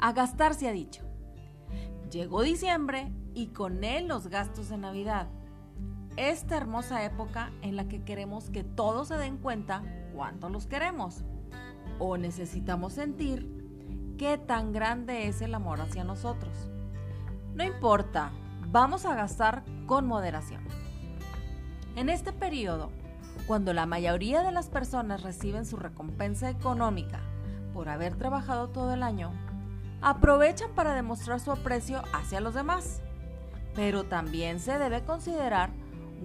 A gastar se ha dicho. Llegó diciembre y con él los gastos de Navidad. Esta hermosa época en la que queremos que todos se den cuenta cuánto los queremos. O necesitamos sentir qué tan grande es el amor hacia nosotros. No importa, vamos a gastar con moderación. En este periodo, cuando la mayoría de las personas reciben su recompensa económica por haber trabajado todo el año, aprovechan para demostrar su aprecio hacia los demás. Pero también se debe considerar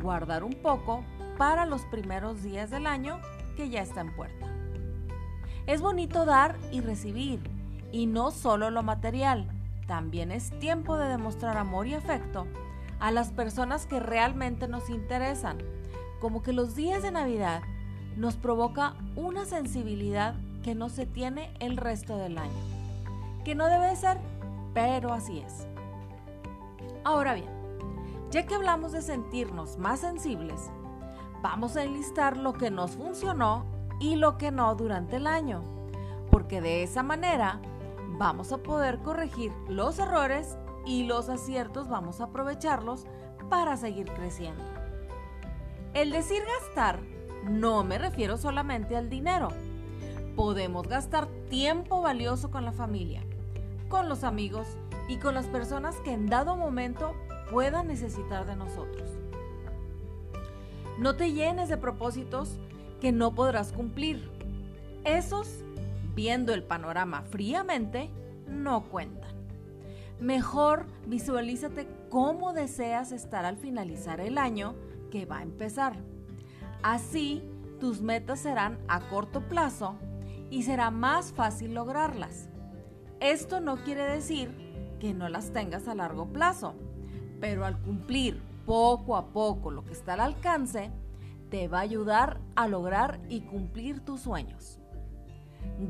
guardar un poco para los primeros días del año que ya está en puerta. Es bonito dar y recibir, y no solo lo material, también es tiempo de demostrar amor y afecto a las personas que realmente nos interesan, como que los días de Navidad nos provoca una sensibilidad que no se tiene el resto del año que no debe ser, pero así es. Ahora bien, ya que hablamos de sentirnos más sensibles, vamos a enlistar lo que nos funcionó y lo que no durante el año, porque de esa manera vamos a poder corregir los errores y los aciertos vamos a aprovecharlos para seguir creciendo. El decir gastar no me refiero solamente al dinero. Podemos gastar tiempo valioso con la familia, con los amigos y con las personas que en dado momento puedan necesitar de nosotros. No te llenes de propósitos que no podrás cumplir. Esos, viendo el panorama fríamente, no cuentan. Mejor visualízate cómo deseas estar al finalizar el año que va a empezar. Así, tus metas serán a corto plazo y será más fácil lograrlas. Esto no quiere decir que no las tengas a largo plazo, pero al cumplir poco a poco lo que está al alcance, te va a ayudar a lograr y cumplir tus sueños.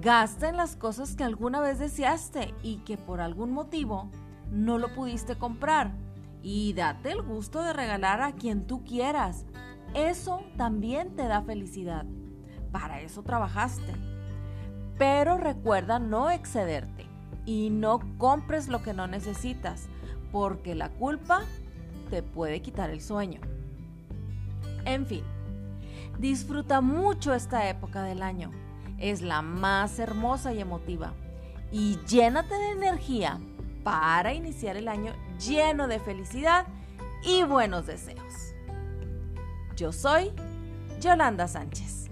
Gasta en las cosas que alguna vez deseaste y que por algún motivo no lo pudiste comprar. Y date el gusto de regalar a quien tú quieras. Eso también te da felicidad. Para eso trabajaste. Pero recuerda no excederte y no compres lo que no necesitas, porque la culpa te puede quitar el sueño. En fin, disfruta mucho esta época del año. Es la más hermosa y emotiva. Y llénate de energía para iniciar el año lleno de felicidad y buenos deseos. Yo soy Yolanda Sánchez.